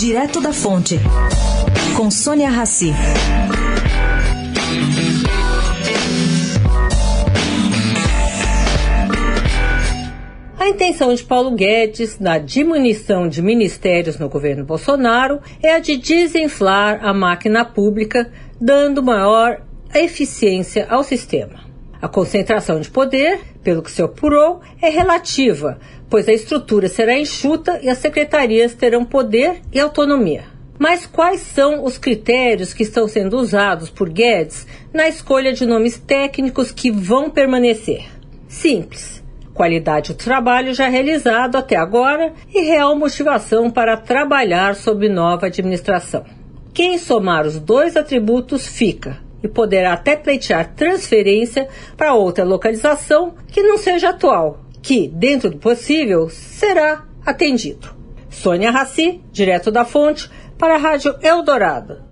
Direto da Fonte, com Sônia Rassi. A intenção de Paulo Guedes na diminuição de ministérios no governo Bolsonaro é a de desinflar a máquina pública, dando maior eficiência ao sistema. A concentração de poder, pelo que se apurou, é relativa, pois a estrutura será enxuta e as secretarias terão poder e autonomia. Mas quais são os critérios que estão sendo usados por Guedes na escolha de nomes técnicos que vão permanecer? Simples. Qualidade do trabalho já realizado até agora e real motivação para trabalhar sob nova administração. Quem somar os dois atributos fica e poderá até pleitear transferência para outra localização que não seja atual, que, dentro do possível, será atendido. Sônia Raci, direto da fonte, para a Rádio Eldorado.